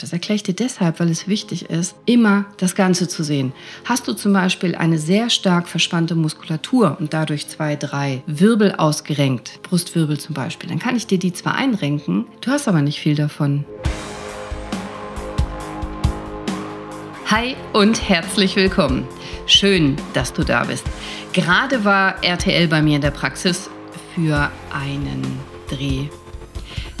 Das erkläre ich dir deshalb, weil es wichtig ist, immer das Ganze zu sehen. Hast du zum Beispiel eine sehr stark verspannte Muskulatur und dadurch zwei, drei Wirbel ausgerenkt, Brustwirbel zum Beispiel, dann kann ich dir die zwar einrenken, du hast aber nicht viel davon. Hi und herzlich willkommen. Schön, dass du da bist. Gerade war RTL bei mir in der Praxis für einen Dreh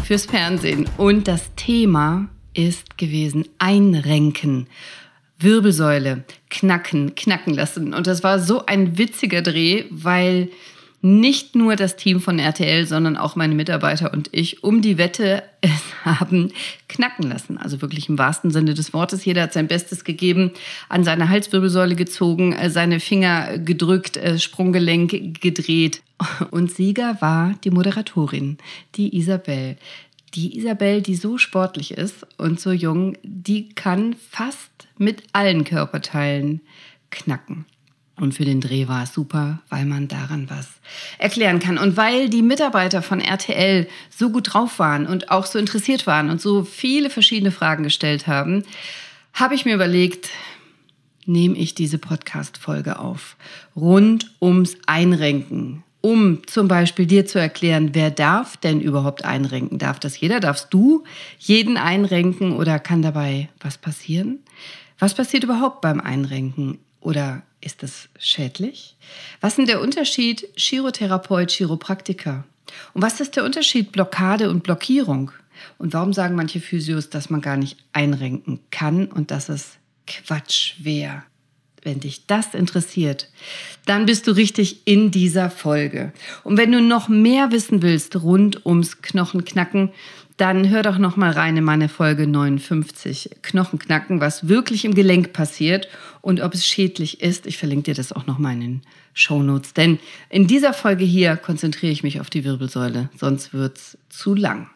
fürs Fernsehen und das Thema ist gewesen Einrenken. Wirbelsäule knacken, knacken lassen. Und das war so ein witziger Dreh, weil nicht nur das Team von RTL, sondern auch meine Mitarbeiter und ich um die Wette es haben knacken lassen. Also wirklich im wahrsten Sinne des Wortes. Jeder hat sein Bestes gegeben, an seine Halswirbelsäule gezogen, äh, seine Finger gedrückt, äh, Sprunggelenk gedreht. Und Sieger war die Moderatorin, die Isabel die Isabel, die so sportlich ist und so jung, die kann fast mit allen Körperteilen knacken. Und für den Dreh war es super, weil man daran was erklären kann. Und weil die Mitarbeiter von RTL so gut drauf waren und auch so interessiert waren und so viele verschiedene Fragen gestellt haben, habe ich mir überlegt, nehme ich diese Podcast-Folge auf. Rund ums Einrenken um zum Beispiel dir zu erklären, wer darf denn überhaupt einrenken? Darf das jeder? Darfst du jeden einrenken oder kann dabei was passieren? Was passiert überhaupt beim Einrenken oder ist das schädlich? Was ist denn der Unterschied Chirotherapeut, Chiropraktiker? Und was ist der Unterschied Blockade und Blockierung? Und warum sagen manche Physios, dass man gar nicht einrenken kann und dass es Quatsch wäre? Wenn dich das interessiert, dann bist du richtig in dieser Folge. Und wenn du noch mehr wissen willst rund ums Knochenknacken, dann hör doch noch mal rein in meine Folge 59 Knochenknacken, was wirklich im Gelenk passiert und ob es schädlich ist. Ich verlinke dir das auch noch mal in den Shownotes, denn in dieser Folge hier konzentriere ich mich auf die Wirbelsäule, sonst wird's zu lang.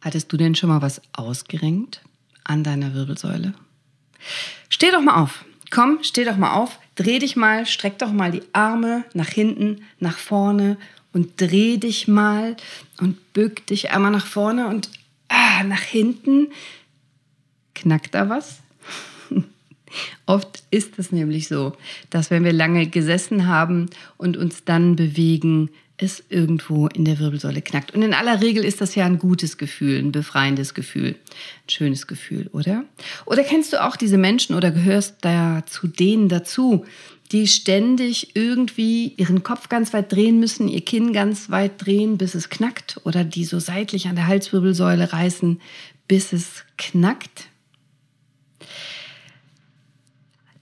Hattest du denn schon mal was ausgerenkt an deiner Wirbelsäule? Steh doch mal auf. Komm, steh doch mal auf, dreh dich mal, streck doch mal die Arme nach hinten, nach vorne und dreh dich mal und bück dich einmal nach vorne und ah, nach hinten. Knackt da was? Oft ist es nämlich so, dass wenn wir lange gesessen haben und uns dann bewegen, es irgendwo in der Wirbelsäule knackt. Und in aller Regel ist das ja ein gutes Gefühl, ein befreiendes Gefühl, ein schönes Gefühl, oder? Oder kennst du auch diese Menschen oder gehörst da zu denen dazu, die ständig irgendwie ihren Kopf ganz weit drehen müssen, ihr Kinn ganz weit drehen, bis es knackt, oder die so seitlich an der Halswirbelsäule reißen, bis es knackt?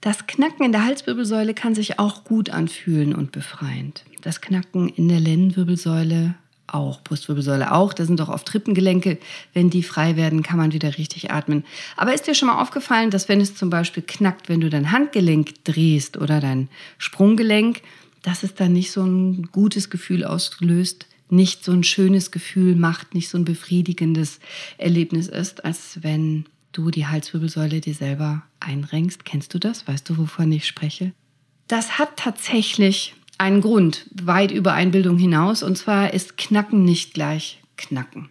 Das Knacken in der Halswirbelsäule kann sich auch gut anfühlen und befreiend. Das Knacken in der Lendenwirbelsäule auch, Brustwirbelsäule auch. Da sind doch oft Trippengelenke. Wenn die frei werden, kann man wieder richtig atmen. Aber ist dir schon mal aufgefallen, dass wenn es zum Beispiel knackt, wenn du dein Handgelenk drehst oder dein Sprunggelenk, dass es dann nicht so ein gutes Gefühl auslöst, nicht so ein schönes Gefühl macht, nicht so ein befriedigendes Erlebnis ist, als wenn du die Halswirbelsäule dir selber einrenkst. Kennst du das? Weißt du, wovon ich spreche? Das hat tatsächlich einen Grund, weit über Einbildung hinaus. Und zwar ist Knacken nicht gleich Knacken.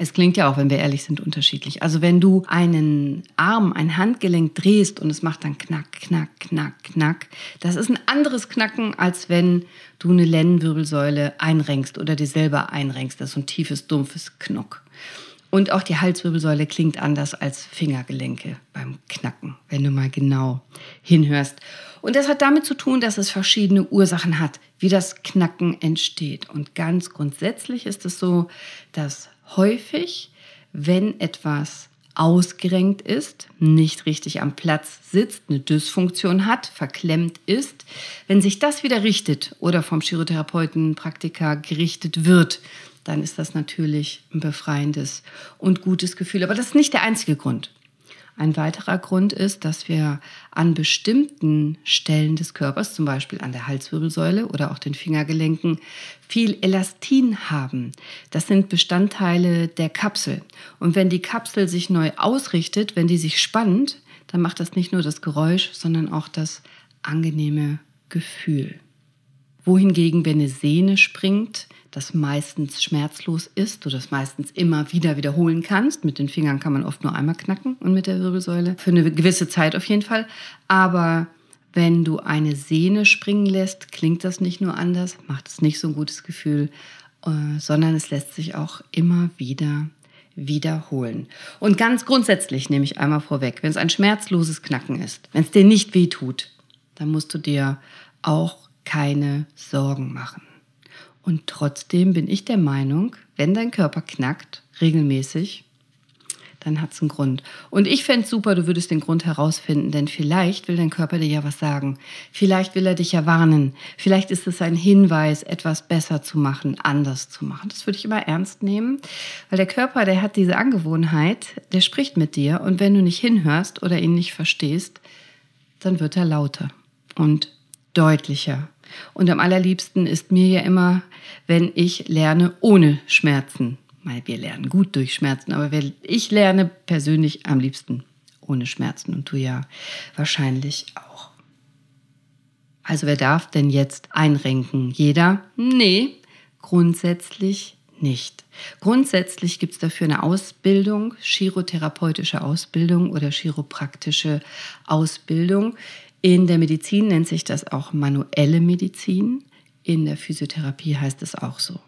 Es klingt ja auch, wenn wir ehrlich sind, unterschiedlich. Also wenn du einen Arm, ein Handgelenk drehst und es macht dann knack, knack, knack, knack, das ist ein anderes Knacken, als wenn du eine Lendenwirbelsäule einrenkst oder dir selber einrenkst. Das ist so ein tiefes, dumpfes Knock. Und auch die Halswirbelsäule klingt anders als Fingergelenke beim Knacken, wenn du mal genau hinhörst. Und das hat damit zu tun, dass es verschiedene Ursachen hat, wie das Knacken entsteht. Und ganz grundsätzlich ist es so, dass häufig, wenn etwas ausgerenkt ist, nicht richtig am Platz sitzt, eine Dysfunktion hat, verklemmt ist, wenn sich das wieder richtet oder vom Chirotherapeuten, Praktiker gerichtet wird, dann ist das natürlich ein befreiendes und gutes Gefühl. Aber das ist nicht der einzige Grund. Ein weiterer Grund ist, dass wir an bestimmten Stellen des Körpers, zum Beispiel an der Halswirbelsäule oder auch den Fingergelenken, viel Elastin haben. Das sind Bestandteile der Kapsel. Und wenn die Kapsel sich neu ausrichtet, wenn die sich spannt, dann macht das nicht nur das Geräusch, sondern auch das angenehme Gefühl. Wohingegen, wenn eine Sehne springt, das meistens schmerzlos ist, du das meistens immer wieder wiederholen kannst. Mit den Fingern kann man oft nur einmal knacken und mit der Wirbelsäule für eine gewisse Zeit auf jeden Fall. Aber wenn du eine Sehne springen lässt, klingt das nicht nur anders, macht es nicht so ein gutes Gefühl, äh, sondern es lässt sich auch immer wieder wiederholen. Und ganz grundsätzlich nehme ich einmal vorweg, wenn es ein schmerzloses Knacken ist, wenn es dir nicht weh tut, dann musst du dir auch keine Sorgen machen. Und trotzdem bin ich der Meinung, wenn dein Körper knackt, regelmäßig, dann hat es einen Grund. Und ich fände es super, du würdest den Grund herausfinden, denn vielleicht will dein Körper dir ja was sagen. Vielleicht will er dich ja warnen. Vielleicht ist es ein Hinweis, etwas besser zu machen, anders zu machen. Das würde ich immer ernst nehmen, weil der Körper, der hat diese Angewohnheit, der spricht mit dir und wenn du nicht hinhörst oder ihn nicht verstehst, dann wird er lauter und deutlicher. Und am allerliebsten ist mir ja immer, wenn ich lerne ohne Schmerzen wir lernen gut durch Schmerzen, aber ich lerne persönlich am liebsten ohne Schmerzen und du ja wahrscheinlich auch. Also wer darf denn jetzt einrenken? Jeder? Nee, grundsätzlich nicht. Grundsätzlich gibt es dafür eine Ausbildung, chirotherapeutische Ausbildung oder chiropraktische Ausbildung. In der Medizin nennt sich das auch manuelle Medizin. In der Physiotherapie heißt es auch so.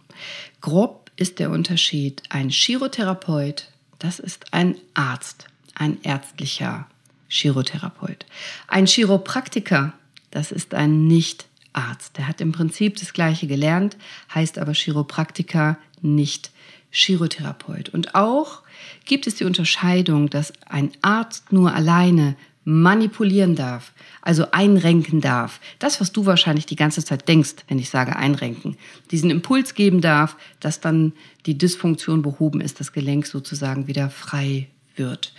Grob ist der Unterschied. Ein Chirotherapeut, das ist ein Arzt, ein ärztlicher Chirotherapeut. Ein Chiropraktiker, das ist ein Nicht-Arzt. Der hat im Prinzip das Gleiche gelernt, heißt aber Chiropraktiker, nicht Chirotherapeut. Und auch gibt es die Unterscheidung, dass ein Arzt nur alleine manipulieren darf, also einrenken darf. Das, was du wahrscheinlich die ganze Zeit denkst, wenn ich sage einrenken. Diesen Impuls geben darf, dass dann die Dysfunktion behoben ist, das Gelenk sozusagen wieder frei wird.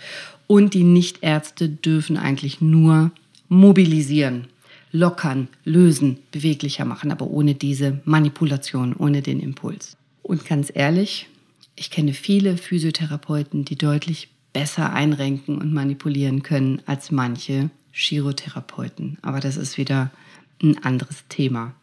Und die Nichtärzte dürfen eigentlich nur mobilisieren, lockern, lösen, beweglicher machen, aber ohne diese Manipulation, ohne den Impuls. Und ganz ehrlich, ich kenne viele Physiotherapeuten, die deutlich besser einrenken und manipulieren können als manche Chirotherapeuten. Aber das ist wieder ein anderes Thema.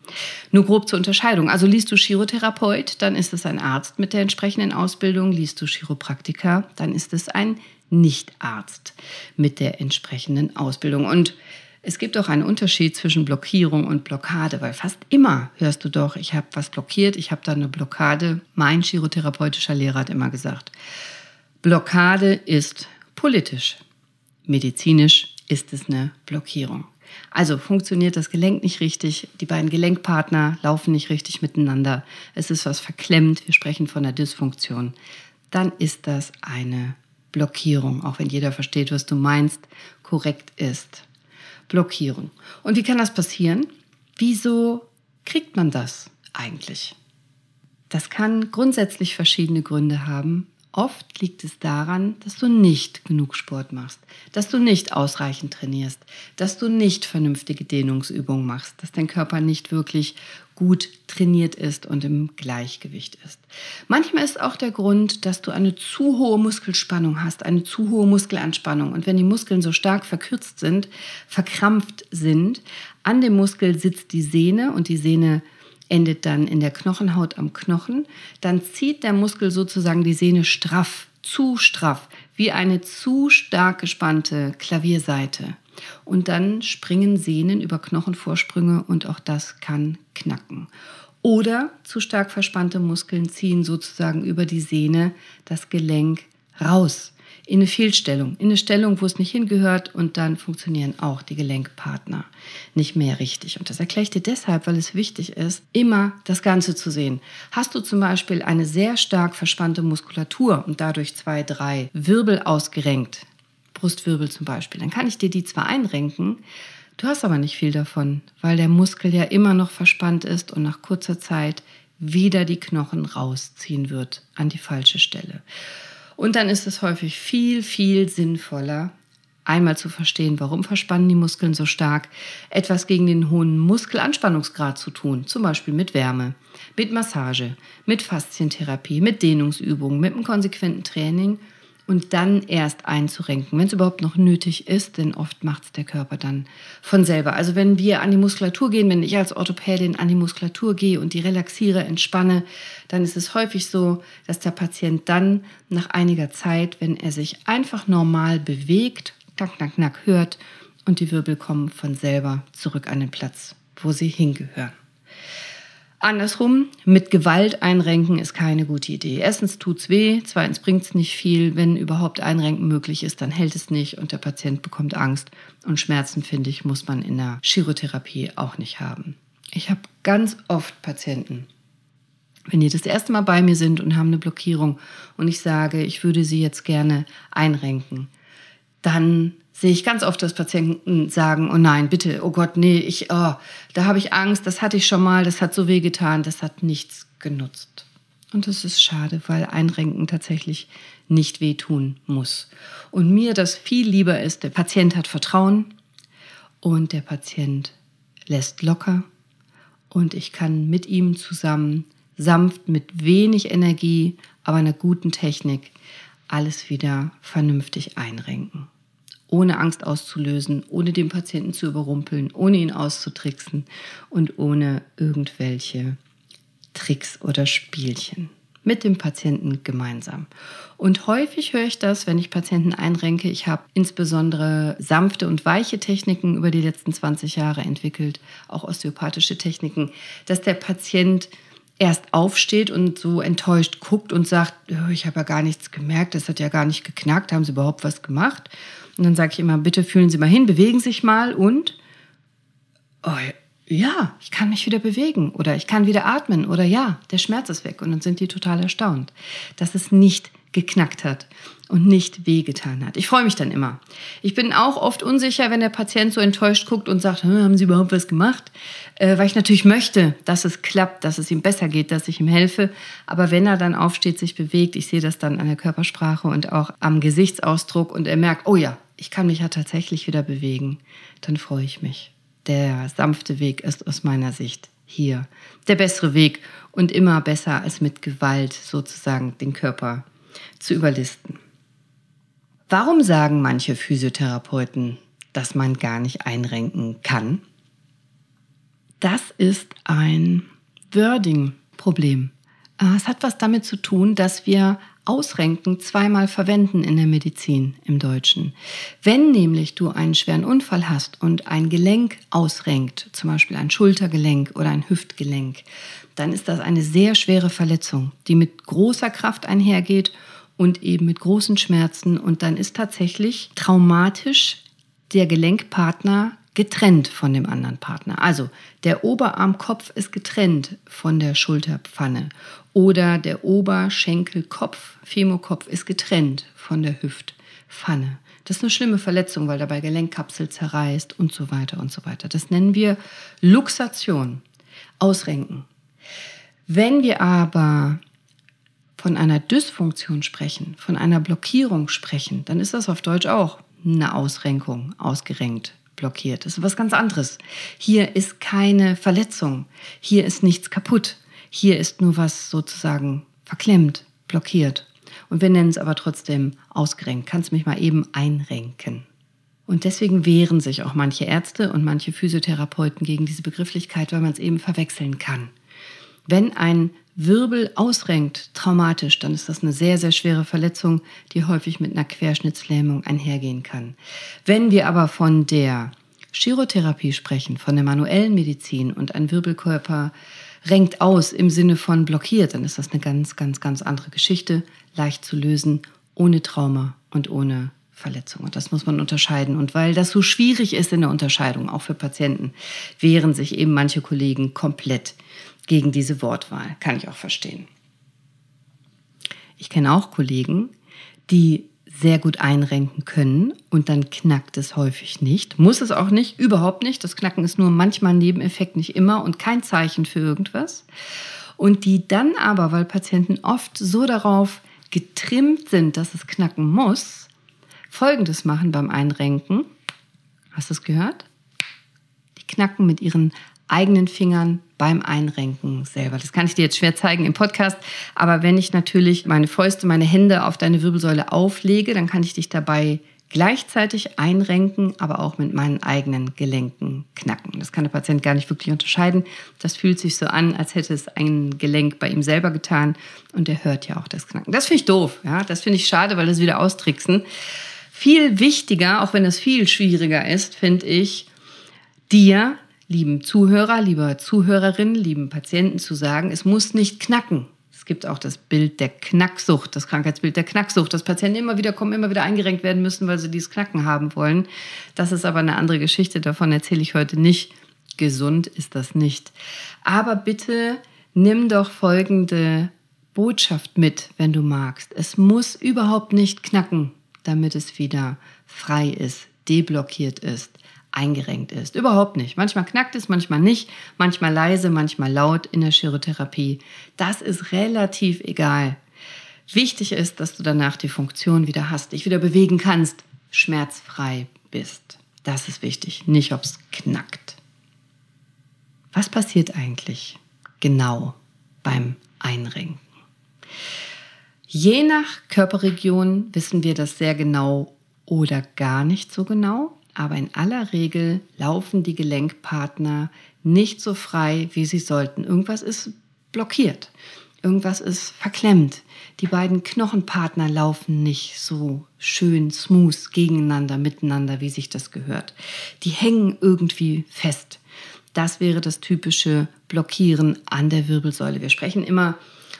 Nur grob zur Unterscheidung. Also liest du Chirotherapeut, dann ist es ein Arzt mit der entsprechenden Ausbildung. Liest du Chiropraktiker, dann ist es ein Nichtarzt mit der entsprechenden Ausbildung. Und es gibt auch einen Unterschied zwischen Blockierung und Blockade, weil fast immer hörst du doch, ich habe was blockiert, ich habe da eine Blockade. Mein chirotherapeutischer Lehrer hat immer gesagt, Blockade ist politisch. Medizinisch ist es eine Blockierung. Also funktioniert das Gelenk nicht richtig, die beiden Gelenkpartner laufen nicht richtig miteinander, es ist was verklemmt, wir sprechen von einer Dysfunktion, dann ist das eine Blockierung, auch wenn jeder versteht, was du meinst, korrekt ist. Blockierung. Und wie kann das passieren? Wieso kriegt man das eigentlich? Das kann grundsätzlich verschiedene Gründe haben. Oft liegt es daran, dass du nicht genug Sport machst, dass du nicht ausreichend trainierst, dass du nicht vernünftige Dehnungsübungen machst, dass dein Körper nicht wirklich gut trainiert ist und im Gleichgewicht ist. Manchmal ist auch der Grund, dass du eine zu hohe Muskelspannung hast, eine zu hohe Muskelanspannung. Und wenn die Muskeln so stark verkürzt sind, verkrampft sind, an dem Muskel sitzt die Sehne und die Sehne endet dann in der Knochenhaut am Knochen. Dann zieht der Muskel sozusagen die Sehne straff, zu straff, wie eine zu stark gespannte Klavierseite. Und dann springen Sehnen über Knochenvorsprünge und auch das kann knacken. Oder zu stark verspannte Muskeln ziehen sozusagen über die Sehne das Gelenk raus in eine Fehlstellung, in eine Stellung, wo es nicht hingehört und dann funktionieren auch die Gelenkpartner nicht mehr richtig. Und das erkläre ich dir deshalb, weil es wichtig ist, immer das Ganze zu sehen. Hast du zum Beispiel eine sehr stark verspannte Muskulatur und dadurch zwei, drei Wirbel ausgerenkt, Brustwirbel zum Beispiel, dann kann ich dir die zwar einrenken, du hast aber nicht viel davon, weil der Muskel ja immer noch verspannt ist und nach kurzer Zeit wieder die Knochen rausziehen wird an die falsche Stelle. Und dann ist es häufig viel, viel sinnvoller, einmal zu verstehen, warum verspannen die Muskeln so stark, etwas gegen den hohen Muskelanspannungsgrad zu tun, zum Beispiel mit Wärme, mit Massage, mit Faszientherapie, mit Dehnungsübungen, mit einem konsequenten Training und dann erst einzurenken, wenn es überhaupt noch nötig ist, denn oft macht es der Körper dann von selber. Also wenn wir an die Muskulatur gehen, wenn ich als Orthopädin an die Muskulatur gehe und die relaxiere, entspanne, dann ist es häufig so, dass der Patient dann nach einiger Zeit, wenn er sich einfach normal bewegt, knack, knack, knack hört und die Wirbel kommen von selber zurück an den Platz, wo sie hingehören. Andersrum, mit Gewalt einrenken ist keine gute Idee. Erstens tut's weh, zweitens bringt's nicht viel. Wenn überhaupt Einrenken möglich ist, dann hält es nicht und der Patient bekommt Angst. Und Schmerzen, finde ich, muss man in der Chirotherapie auch nicht haben. Ich habe ganz oft Patienten, wenn die das erste Mal bei mir sind und haben eine Blockierung und ich sage, ich würde sie jetzt gerne einrenken, dann sehe ich ganz oft, dass Patienten sagen, oh nein, bitte, oh Gott, nee, ich, oh, da habe ich Angst, das hatte ich schon mal, das hat so weh getan, das hat nichts genutzt. Und das ist schade, weil Einrenken tatsächlich nicht wehtun muss. Und mir das viel lieber ist, der Patient hat Vertrauen und der Patient lässt locker und ich kann mit ihm zusammen sanft, mit wenig Energie, aber einer guten Technik alles wieder vernünftig einrenken ohne Angst auszulösen, ohne den Patienten zu überrumpeln, ohne ihn auszutricksen und ohne irgendwelche Tricks oder Spielchen. Mit dem Patienten gemeinsam. Und häufig höre ich das, wenn ich Patienten einrenke. Ich habe insbesondere sanfte und weiche Techniken über die letzten 20 Jahre entwickelt, auch osteopathische Techniken, dass der Patient erst aufsteht und so enttäuscht guckt und sagt, ich habe ja gar nichts gemerkt, das hat ja gar nicht geknackt, haben Sie überhaupt was gemacht? Und dann sage ich immer, bitte fühlen Sie mal hin, bewegen Sie sich mal und, oh, ja, ich kann mich wieder bewegen oder ich kann wieder atmen oder ja, der Schmerz ist weg. Und dann sind die total erstaunt, dass es nicht geknackt hat und nicht wehgetan hat. Ich freue mich dann immer. Ich bin auch oft unsicher, wenn der Patient so enttäuscht guckt und sagt, haben Sie überhaupt was gemacht? Äh, weil ich natürlich möchte, dass es klappt, dass es ihm besser geht, dass ich ihm helfe. Aber wenn er dann aufsteht, sich bewegt, ich sehe das dann an der Körpersprache und auch am Gesichtsausdruck und er merkt, oh ja, ich kann mich ja tatsächlich wieder bewegen, dann freue ich mich. Der sanfte Weg ist aus meiner Sicht hier der bessere Weg und immer besser als mit Gewalt sozusagen den Körper zu überlisten. Warum sagen manche Physiotherapeuten, dass man gar nicht einrenken kann? Das ist ein Wording-Problem. Äh, es hat was damit zu tun, dass wir Ausrenken zweimal verwenden in der Medizin im Deutschen. Wenn nämlich du einen schweren Unfall hast und ein Gelenk ausrenkt, zum Beispiel ein Schultergelenk oder ein Hüftgelenk, dann ist das eine sehr schwere Verletzung, die mit großer Kraft einhergeht und eben mit großen Schmerzen. Und dann ist tatsächlich traumatisch der Gelenkpartner getrennt von dem anderen Partner. Also der Oberarmkopf ist getrennt von der Schulterpfanne oder der Oberschenkelkopf, Femokopf ist getrennt von der Hüftpfanne. Das ist eine schlimme Verletzung, weil dabei Gelenkkapsel zerreißt und so weiter und so weiter. Das nennen wir Luxation, Ausrenken. Wenn wir aber von einer Dysfunktion sprechen, von einer Blockierung sprechen, dann ist das auf Deutsch auch eine Ausrenkung, ausgerenkt blockiert. Das ist was ganz anderes. Hier ist keine Verletzung. Hier ist nichts kaputt. Hier ist nur was sozusagen verklemmt, blockiert. Und wir nennen es aber trotzdem ausgerenkt. Kannst mich mal eben einrenken. Und deswegen wehren sich auch manche Ärzte und manche Physiotherapeuten gegen diese Begrifflichkeit, weil man es eben verwechseln kann. Wenn ein Wirbel ausrenkt, traumatisch, dann ist das eine sehr, sehr schwere Verletzung, die häufig mit einer Querschnittslähmung einhergehen kann. Wenn wir aber von der Chirotherapie sprechen, von der manuellen Medizin und ein Wirbelkörper renkt aus im Sinne von blockiert, dann ist das eine ganz, ganz, ganz andere Geschichte, leicht zu lösen, ohne Trauma und ohne Verletzung. Und das muss man unterscheiden. Und weil das so schwierig ist in der Unterscheidung, auch für Patienten, wehren sich eben manche Kollegen komplett gegen diese Wortwahl. Kann ich auch verstehen. Ich kenne auch Kollegen, die sehr gut einrenken können und dann knackt es häufig nicht. Muss es auch nicht, überhaupt nicht. Das Knacken ist nur manchmal ein Nebeneffekt, nicht immer und kein Zeichen für irgendwas. Und die dann aber, weil Patienten oft so darauf getrimmt sind, dass es knacken muss, Folgendes machen beim Einrenken. Hast du es gehört? Die knacken mit ihren eigenen Fingern beim Einrenken selber. Das kann ich dir jetzt schwer zeigen im Podcast, aber wenn ich natürlich meine Fäuste, meine Hände auf deine Wirbelsäule auflege, dann kann ich dich dabei gleichzeitig einrenken, aber auch mit meinen eigenen Gelenken knacken. Das kann der Patient gar nicht wirklich unterscheiden. Das fühlt sich so an, als hätte es ein Gelenk bei ihm selber getan und er hört ja auch das Knacken. Das finde ich doof, ja, das finde ich schade, weil das wieder austricksen. Viel wichtiger, auch wenn es viel schwieriger ist, finde ich, dir, lieben Zuhörer, lieber Zuhörerin, lieben Patienten zu sagen, es muss nicht knacken gibt auch das Bild der Knacksucht, das Krankheitsbild der Knacksucht, dass Patienten immer wieder kommen, immer wieder eingerenkt werden müssen, weil sie dieses Knacken haben wollen. Das ist aber eine andere Geschichte, davon erzähle ich heute nicht. Gesund ist das nicht. Aber bitte nimm doch folgende Botschaft mit, wenn du magst. Es muss überhaupt nicht knacken, damit es wieder frei ist, deblockiert ist eingerenkt ist. Überhaupt nicht. Manchmal knackt es, manchmal nicht, manchmal leise, manchmal laut in der Chirotherapie. Das ist relativ egal. Wichtig ist, dass du danach die Funktion wieder hast, dich wieder bewegen kannst, schmerzfrei bist. Das ist wichtig, nicht ob es knackt. Was passiert eigentlich genau beim Einrenken? Je nach Körperregion wissen wir das sehr genau oder gar nicht so genau aber in aller Regel laufen die Gelenkpartner nicht so frei, wie sie sollten. Irgendwas ist blockiert, irgendwas ist verklemmt. Die beiden Knochenpartner laufen nicht so schön smooth gegeneinander, miteinander, wie sich das gehört. Die hängen irgendwie fest. Das wäre das typische Blockieren an der Wirbelsäule. Wir sprechen immer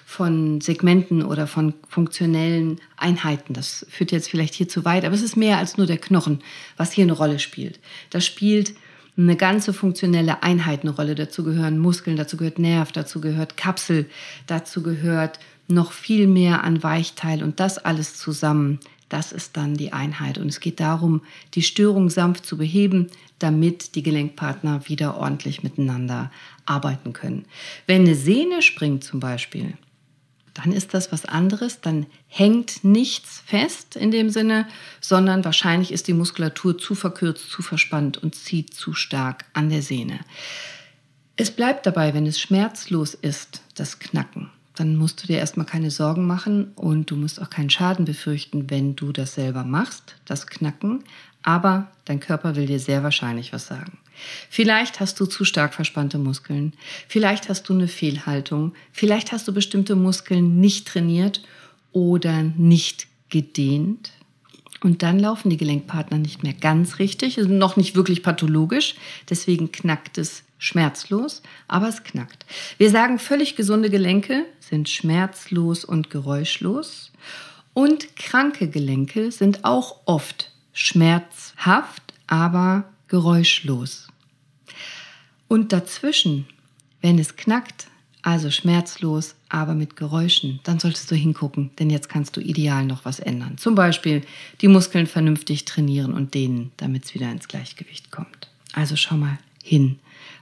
von Segmenten oder von funktionellen Einheiten. Das führt jetzt vielleicht hier zu weit, aber es ist mehr als nur der Knochen, was hier eine Rolle spielt. Da spielt eine ganze funktionelle Einheit eine Rolle. Dazu gehören Muskeln, dazu gehört Nerv, dazu gehört Kapsel, dazu gehört noch viel mehr an Weichteil und das alles zusammen. Das ist dann die Einheit. Und es geht darum, die Störung sanft zu beheben, damit die Gelenkpartner wieder ordentlich miteinander arbeiten können. Wenn eine Sehne springt zum Beispiel, dann ist das was anderes, dann hängt nichts fest in dem Sinne, sondern wahrscheinlich ist die Muskulatur zu verkürzt, zu verspannt und zieht zu stark an der Sehne. Es bleibt dabei, wenn es schmerzlos ist, das Knacken. Dann musst du dir erstmal keine Sorgen machen und du musst auch keinen Schaden befürchten, wenn du das selber machst, das Knacken. Aber dein Körper will dir sehr wahrscheinlich was sagen. Vielleicht hast du zu stark verspannte Muskeln, vielleicht hast du eine Fehlhaltung, vielleicht hast du bestimmte Muskeln nicht trainiert oder nicht gedehnt. Und dann laufen die Gelenkpartner nicht mehr ganz richtig, sind noch nicht wirklich pathologisch, deswegen knackt es schmerzlos, aber es knackt. Wir sagen, völlig gesunde Gelenke sind schmerzlos und geräuschlos und kranke Gelenke sind auch oft schmerzhaft, aber geräuschlos. Und dazwischen, wenn es knackt, also schmerzlos, aber mit Geräuschen, dann solltest du hingucken, denn jetzt kannst du ideal noch was ändern. Zum Beispiel die Muskeln vernünftig trainieren und dehnen, damit es wieder ins Gleichgewicht kommt. Also schau mal hin,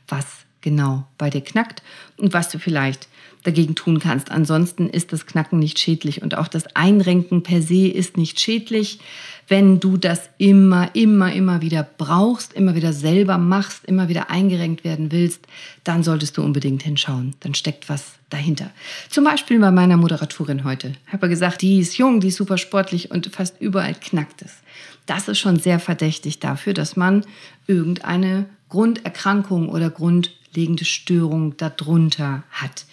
was genau bei dir knackt und was du vielleicht dagegen tun kannst. Ansonsten ist das Knacken nicht schädlich und auch das Einrenken per se ist nicht schädlich. Wenn du das immer, immer, immer wieder brauchst, immer wieder selber machst, immer wieder eingerenkt werden willst, dann solltest du unbedingt hinschauen. Dann steckt was dahinter. Zum Beispiel bei meiner Moderatorin heute. Ich habe gesagt, die ist jung, die ist super sportlich und fast überall knackt es. Das ist schon sehr verdächtig dafür, dass man irgendeine Grunderkrankung oder grundlegende Störung darunter hat.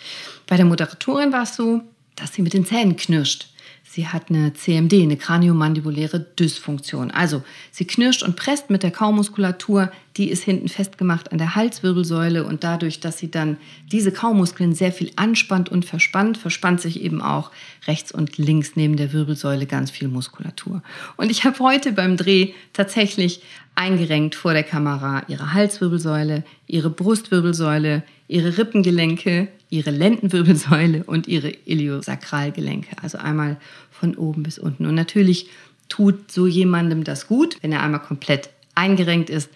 Bei der Moderatorin war es so, dass sie mit den Zähnen knirscht. Sie hat eine CMD, eine kraniomandibuläre Dysfunktion. Also sie knirscht und presst mit der Kaumuskulatur, die ist hinten festgemacht an der Halswirbelsäule und dadurch, dass sie dann diese Kaumuskeln sehr viel anspannt und verspannt, verspannt sich eben auch rechts und links neben der Wirbelsäule ganz viel Muskulatur. Und ich habe heute beim Dreh tatsächlich eingerenkt vor der Kamera ihre Halswirbelsäule, ihre Brustwirbelsäule, ihre Rippengelenke, ihre Lendenwirbelsäule und ihre Iliosakralgelenke. Also einmal von oben bis unten. Und natürlich tut so jemandem das gut, wenn er einmal komplett eingerenkt ist.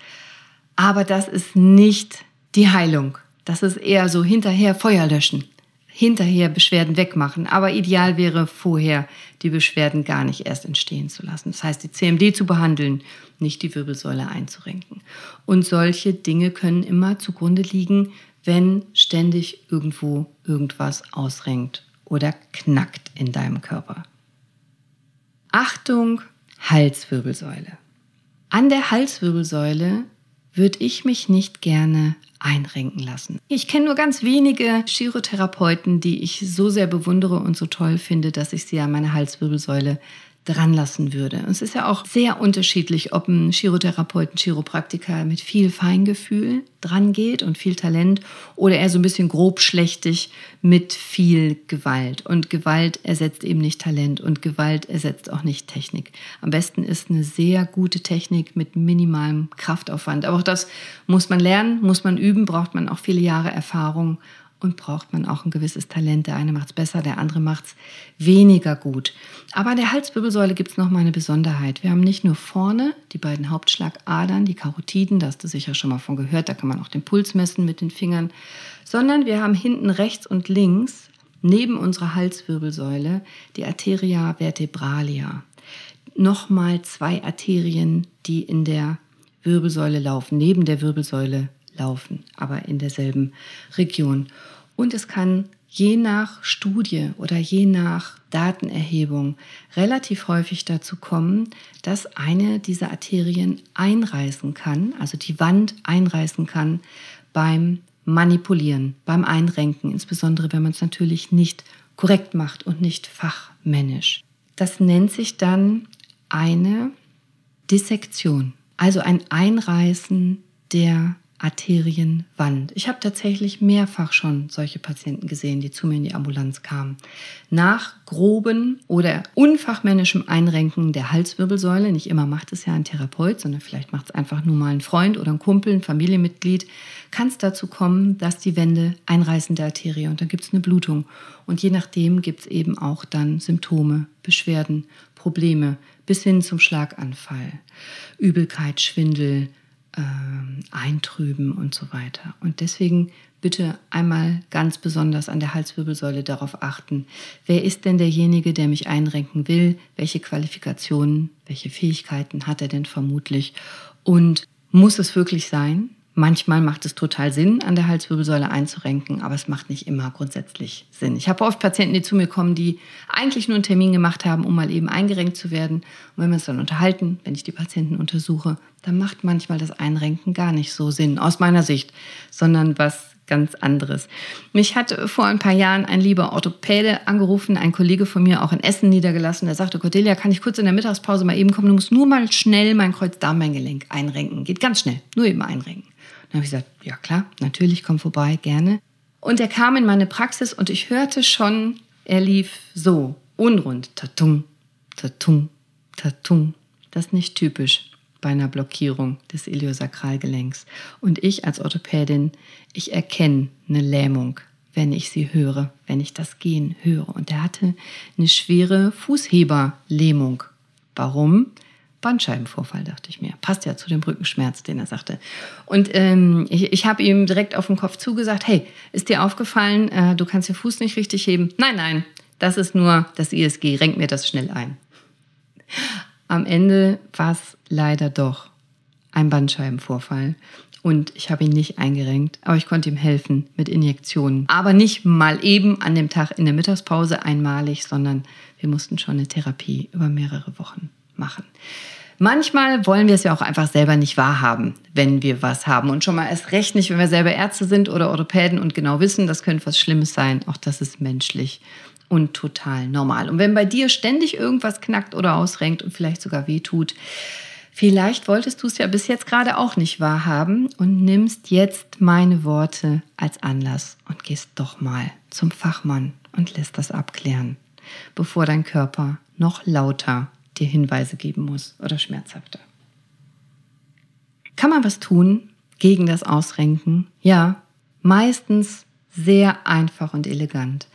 Aber das ist nicht die Heilung. Das ist eher so hinterher Feuer löschen. hinterher Beschwerden wegmachen. Aber ideal wäre vorher die Beschwerden gar nicht erst entstehen zu lassen. Das heißt, die CMD zu behandeln, nicht die Wirbelsäule einzurenken. Und solche Dinge können immer zugrunde liegen, wenn ständig irgendwo irgendwas ausrenkt oder knackt in deinem Körper. Achtung, Halswirbelsäule. An der Halswirbelsäule würde ich mich nicht gerne einrenken lassen. Ich kenne nur ganz wenige Chirotherapeuten, die ich so sehr bewundere und so toll finde, dass ich sie an meine Halswirbelsäule dran lassen würde. Und es ist ja auch sehr unterschiedlich, ob ein Chirotherapeut, ein Chiropraktiker mit viel Feingefühl dran geht und viel Talent oder eher so ein bisschen grobschlächtig mit viel Gewalt. Und Gewalt ersetzt eben nicht Talent und Gewalt ersetzt auch nicht Technik. Am besten ist eine sehr gute Technik mit minimalem Kraftaufwand. Aber auch das muss man lernen, muss man üben, braucht man auch viele Jahre Erfahrung und braucht man auch ein gewisses Talent. Der eine macht es besser, der andere macht es weniger gut. Aber an der Halswirbelsäule gibt es noch mal eine Besonderheit. Wir haben nicht nur vorne die beiden Hauptschlagadern, die Karotiden, da hast du sicher schon mal von gehört, da kann man auch den Puls messen mit den Fingern, sondern wir haben hinten rechts und links neben unserer Halswirbelsäule die Arteria vertebralia. Nochmal zwei Arterien, die in der Wirbelsäule laufen, neben der Wirbelsäule laufen, aber in derselben Region. Und es kann je nach Studie oder je nach Datenerhebung relativ häufig dazu kommen, dass eine dieser Arterien einreißen kann, also die Wand einreißen kann beim Manipulieren, beim Einrenken, insbesondere wenn man es natürlich nicht korrekt macht und nicht fachmännisch. Das nennt sich dann eine Dissektion, also ein Einreißen der Arterienwand. Ich habe tatsächlich mehrfach schon solche Patienten gesehen, die zu mir in die Ambulanz kamen. Nach groben oder unfachmännischem Einrenken der Halswirbelsäule, nicht immer macht es ja ein Therapeut, sondern vielleicht macht es einfach nur mal ein Freund oder ein Kumpel, ein Familienmitglied, kann es dazu kommen, dass die Wände einreißen der Arterie und dann gibt es eine Blutung. Und je nachdem gibt es eben auch dann Symptome, Beschwerden, Probleme bis hin zum Schlaganfall, Übelkeit, Schwindel, ähm, eintrüben und so weiter. Und deswegen bitte einmal ganz besonders an der Halswirbelsäule darauf achten, wer ist denn derjenige, der mich einrenken will, welche Qualifikationen, welche Fähigkeiten hat er denn vermutlich und muss es wirklich sein? Manchmal macht es total Sinn, an der Halswirbelsäule einzurenken, aber es macht nicht immer grundsätzlich Sinn. Ich habe oft Patienten, die zu mir kommen, die eigentlich nur einen Termin gemacht haben, um mal eben eingerenkt zu werden. Und wenn wir uns dann unterhalten, wenn ich die Patienten untersuche, dann macht manchmal das Einrenken gar nicht so Sinn, aus meiner Sicht, sondern was ganz anderes. Mich hat vor ein paar Jahren ein lieber Orthopäde angerufen, ein Kollege von mir auch in Essen niedergelassen. Der sagte, Cordelia, kann ich kurz in der Mittagspause mal eben kommen? Du musst nur mal schnell mein Kreuzdarmbeingelenk einrenken. Geht ganz schnell, nur eben einrenken. Dann habe ich gesagt, ja klar, natürlich, komm vorbei, gerne. Und er kam in meine Praxis und ich hörte schon, er lief so, unrund, tatung, tatung, tatung. Das ist nicht typisch bei einer Blockierung des Iliosakralgelenks. Und ich als Orthopädin, ich erkenne eine Lähmung, wenn ich sie höre, wenn ich das Gehen höre. Und er hatte eine schwere Fußheberlähmung. Warum? Bandscheibenvorfall, dachte ich mir. Passt ja zu dem Rückenschmerz, den er sagte. Und ähm, ich, ich habe ihm direkt auf den Kopf zugesagt, hey, ist dir aufgefallen, äh, du kannst den Fuß nicht richtig heben? Nein, nein, das ist nur das ISG, renk mir das schnell ein. Am Ende war es leider doch ein Bandscheibenvorfall. Und ich habe ihn nicht eingerenkt, aber ich konnte ihm helfen mit Injektionen. Aber nicht mal eben an dem Tag in der Mittagspause einmalig, sondern wir mussten schon eine Therapie über mehrere Wochen machen. Manchmal wollen wir es ja auch einfach selber nicht wahrhaben, wenn wir was haben. Und schon mal erst recht nicht, wenn wir selber Ärzte sind oder Orthopäden und genau wissen, das könnte was Schlimmes sein. Auch das ist menschlich und total normal. Und wenn bei dir ständig irgendwas knackt oder ausrenkt und vielleicht sogar wehtut, vielleicht wolltest du es ja bis jetzt gerade auch nicht wahrhaben und nimmst jetzt meine Worte als Anlass und gehst doch mal zum Fachmann und lässt das abklären, bevor dein Körper noch lauter dir Hinweise geben muss oder schmerzhafter. Kann man was tun gegen das Ausrenken? Ja, meistens sehr einfach und elegant.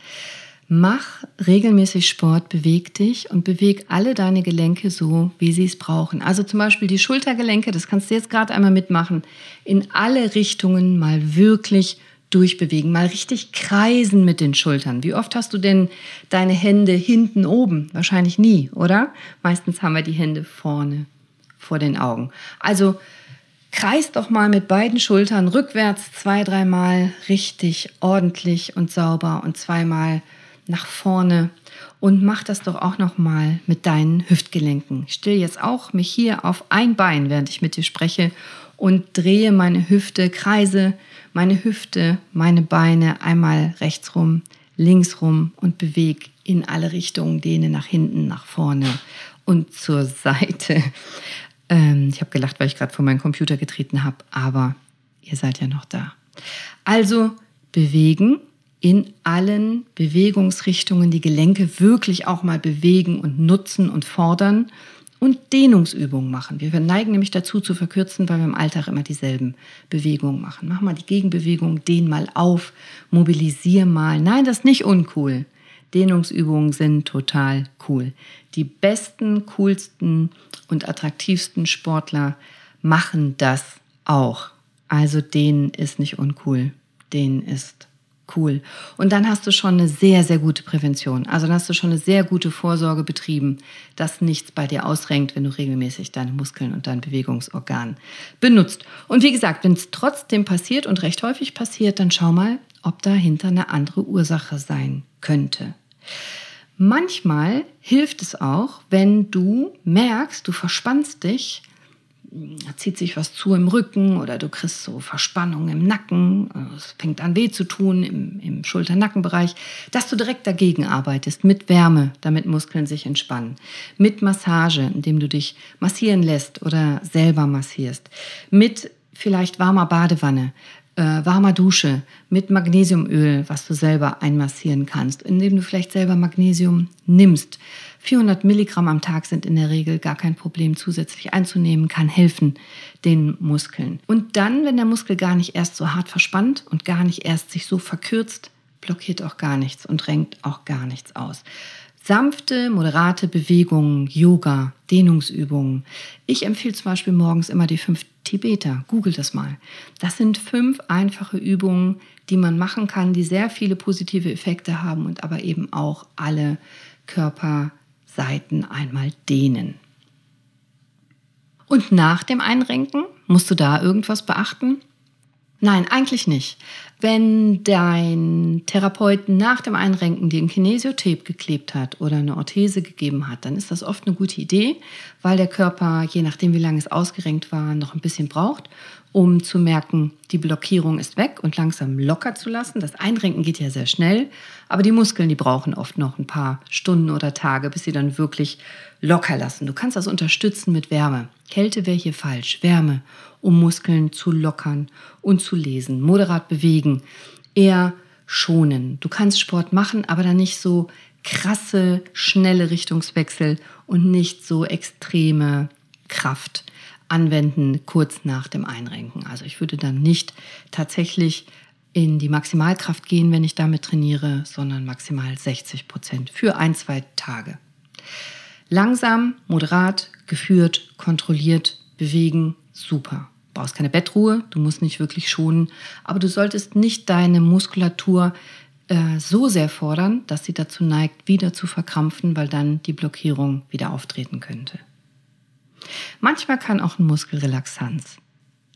Mach regelmäßig Sport, beweg dich und beweg alle deine Gelenke so, wie sie es brauchen. Also zum Beispiel die Schultergelenke, das kannst du jetzt gerade einmal mitmachen, in alle Richtungen mal wirklich durchbewegen, mal richtig kreisen mit den Schultern. Wie oft hast du denn deine Hände hinten oben? Wahrscheinlich nie, oder? Meistens haben wir die Hände vorne vor den Augen. Also kreis doch mal mit beiden Schultern rückwärts zwei, dreimal richtig ordentlich und sauber und zweimal nach vorne und mach das doch auch noch mal mit deinen Hüftgelenken. Ich stelle jetzt auch mich hier auf ein Bein, während ich mit dir spreche und drehe meine Hüfte, kreise meine Hüfte, meine Beine einmal rechts rum, links rum und bewege in alle Richtungen, dehne nach hinten, nach vorne und zur Seite. Ähm, ich habe gelacht, weil ich gerade vor meinen Computer getreten habe, aber ihr seid ja noch da. Also bewegen, in allen Bewegungsrichtungen die Gelenke wirklich auch mal bewegen und nutzen und fordern und Dehnungsübungen machen. Wir neigen nämlich dazu zu verkürzen, weil wir im Alltag immer dieselben Bewegungen machen. Mach mal die Gegenbewegung, dehn mal auf, mobilisier mal. Nein, das ist nicht uncool. Dehnungsübungen sind total cool. Die besten, coolsten und attraktivsten Sportler machen das auch. Also denen ist nicht uncool, denen ist Cool. Und dann hast du schon eine sehr, sehr gute Prävention. Also dann hast du schon eine sehr gute Vorsorge betrieben, dass nichts bei dir ausrenkt, wenn du regelmäßig deine Muskeln und dein Bewegungsorgan benutzt. Und wie gesagt, wenn es trotzdem passiert und recht häufig passiert, dann schau mal, ob dahinter eine andere Ursache sein könnte. Manchmal hilft es auch, wenn du merkst, du verspannst dich zieht sich was zu im Rücken oder du kriegst so Verspannung im Nacken, es fängt an weh zu tun im, im Schulter-Nackenbereich, dass du direkt dagegen arbeitest mit Wärme, damit Muskeln sich entspannen, mit Massage, indem du dich massieren lässt oder selber massierst, mit vielleicht warmer Badewanne, äh, warmer Dusche, mit Magnesiumöl, was du selber einmassieren kannst, indem du vielleicht selber Magnesium nimmst 400 Milligramm am Tag sind in der Regel gar kein Problem zusätzlich einzunehmen, kann helfen den Muskeln. Und dann, wenn der Muskel gar nicht erst so hart verspannt und gar nicht erst sich so verkürzt, blockiert auch gar nichts und renkt auch gar nichts aus. Sanfte, moderate Bewegungen, Yoga, Dehnungsübungen. Ich empfehle zum Beispiel morgens immer die fünf Tibeter. Google das mal. Das sind fünf einfache Übungen, die man machen kann, die sehr viele positive Effekte haben und aber eben auch alle Körper Seiten einmal dehnen. Und nach dem Einrenken musst du da irgendwas beachten? Nein, eigentlich nicht. Wenn dein Therapeuten nach dem Einrenken dir ein Kinesiotape geklebt hat oder eine Orthese gegeben hat, dann ist das oft eine gute Idee, weil der Körper, je nachdem wie lange es ausgerenkt war, noch ein bisschen braucht um zu merken, die Blockierung ist weg und langsam locker zu lassen. Das Einrenken geht ja sehr schnell, aber die Muskeln, die brauchen oft noch ein paar Stunden oder Tage, bis sie dann wirklich locker lassen. Du kannst das unterstützen mit Wärme. Kälte wäre hier falsch. Wärme, um Muskeln zu lockern und zu lesen. Moderat bewegen, eher schonen. Du kannst Sport machen, aber dann nicht so krasse, schnelle Richtungswechsel und nicht so extreme Kraft anwenden kurz nach dem Einrenken. Also ich würde dann nicht tatsächlich in die Maximalkraft gehen, wenn ich damit trainiere, sondern maximal 60 Prozent für ein, zwei Tage. Langsam, moderat, geführt, kontrolliert, bewegen, super. Du brauchst keine Bettruhe, du musst nicht wirklich schonen, aber du solltest nicht deine Muskulatur äh, so sehr fordern, dass sie dazu neigt, wieder zu verkrampfen, weil dann die Blockierung wieder auftreten könnte. Manchmal kann auch ein Muskelrelaxanz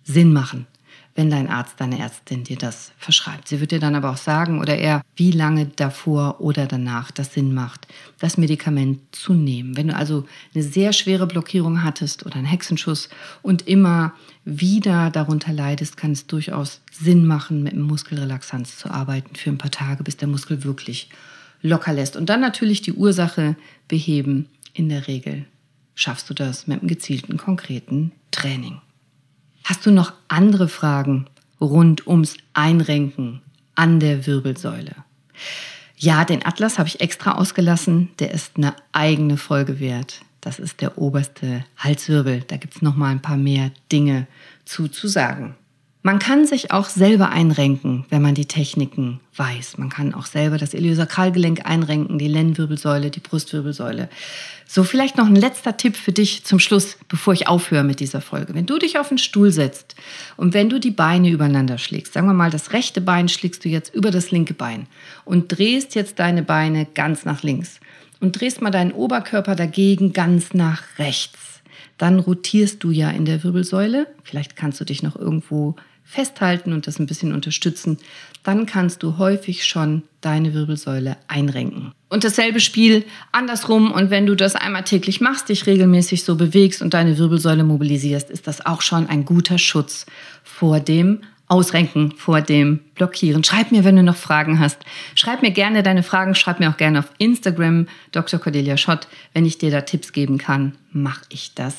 Sinn machen, wenn dein Arzt, deine Ärztin dir das verschreibt. Sie wird dir dann aber auch sagen oder eher, wie lange davor oder danach das Sinn macht, das Medikament zu nehmen. Wenn du also eine sehr schwere Blockierung hattest oder einen Hexenschuss und immer wieder darunter leidest, kann es durchaus Sinn machen, mit einem Muskelrelaxanz zu arbeiten für ein paar Tage, bis der Muskel wirklich locker lässt. Und dann natürlich die Ursache beheben, in der Regel schaffst du das mit einem gezielten, konkreten Training. Hast du noch andere Fragen rund ums Einrenken an der Wirbelsäule? Ja, den Atlas habe ich extra ausgelassen. Der ist eine eigene Folge wert. Das ist der oberste Halswirbel. Da gibt es noch mal ein paar mehr Dinge zu, zu sagen. Man kann sich auch selber einrenken, wenn man die Techniken weiß. Man kann auch selber das Iliosakralgelenk einrenken, die Lendenwirbelsäule, die Brustwirbelsäule. So, vielleicht noch ein letzter Tipp für dich zum Schluss, bevor ich aufhöre mit dieser Folge. Wenn du dich auf den Stuhl setzt und wenn du die Beine übereinander schlägst, sagen wir mal, das rechte Bein schlägst du jetzt über das linke Bein und drehst jetzt deine Beine ganz nach links und drehst mal deinen Oberkörper dagegen ganz nach rechts dann rotierst du ja in der Wirbelsäule. Vielleicht kannst du dich noch irgendwo festhalten und das ein bisschen unterstützen. Dann kannst du häufig schon deine Wirbelsäule einrenken. Und dasselbe Spiel andersrum. Und wenn du das einmal täglich machst, dich regelmäßig so bewegst und deine Wirbelsäule mobilisierst, ist das auch schon ein guter Schutz vor dem Ausrenken, vor dem Blockieren. Schreib mir, wenn du noch Fragen hast. Schreib mir gerne deine Fragen. Schreib mir auch gerne auf Instagram, Dr. Cordelia Schott. Wenn ich dir da Tipps geben kann, mache ich das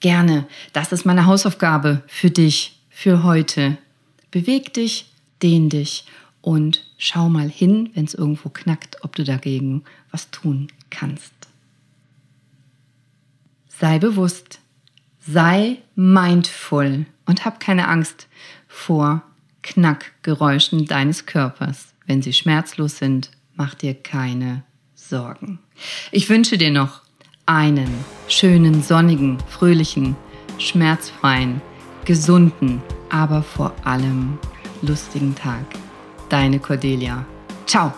gerne. Das ist meine Hausaufgabe für dich, für heute. Beweg dich, dehn dich und schau mal hin, wenn es irgendwo knackt, ob du dagegen was tun kannst. Sei bewusst, sei mindful und hab keine Angst vor Knackgeräuschen deines Körpers. Wenn sie schmerzlos sind, mach dir keine Sorgen. Ich wünsche dir noch einen schönen, sonnigen, fröhlichen, schmerzfreien, gesunden, aber vor allem lustigen Tag. Deine Cordelia. Ciao.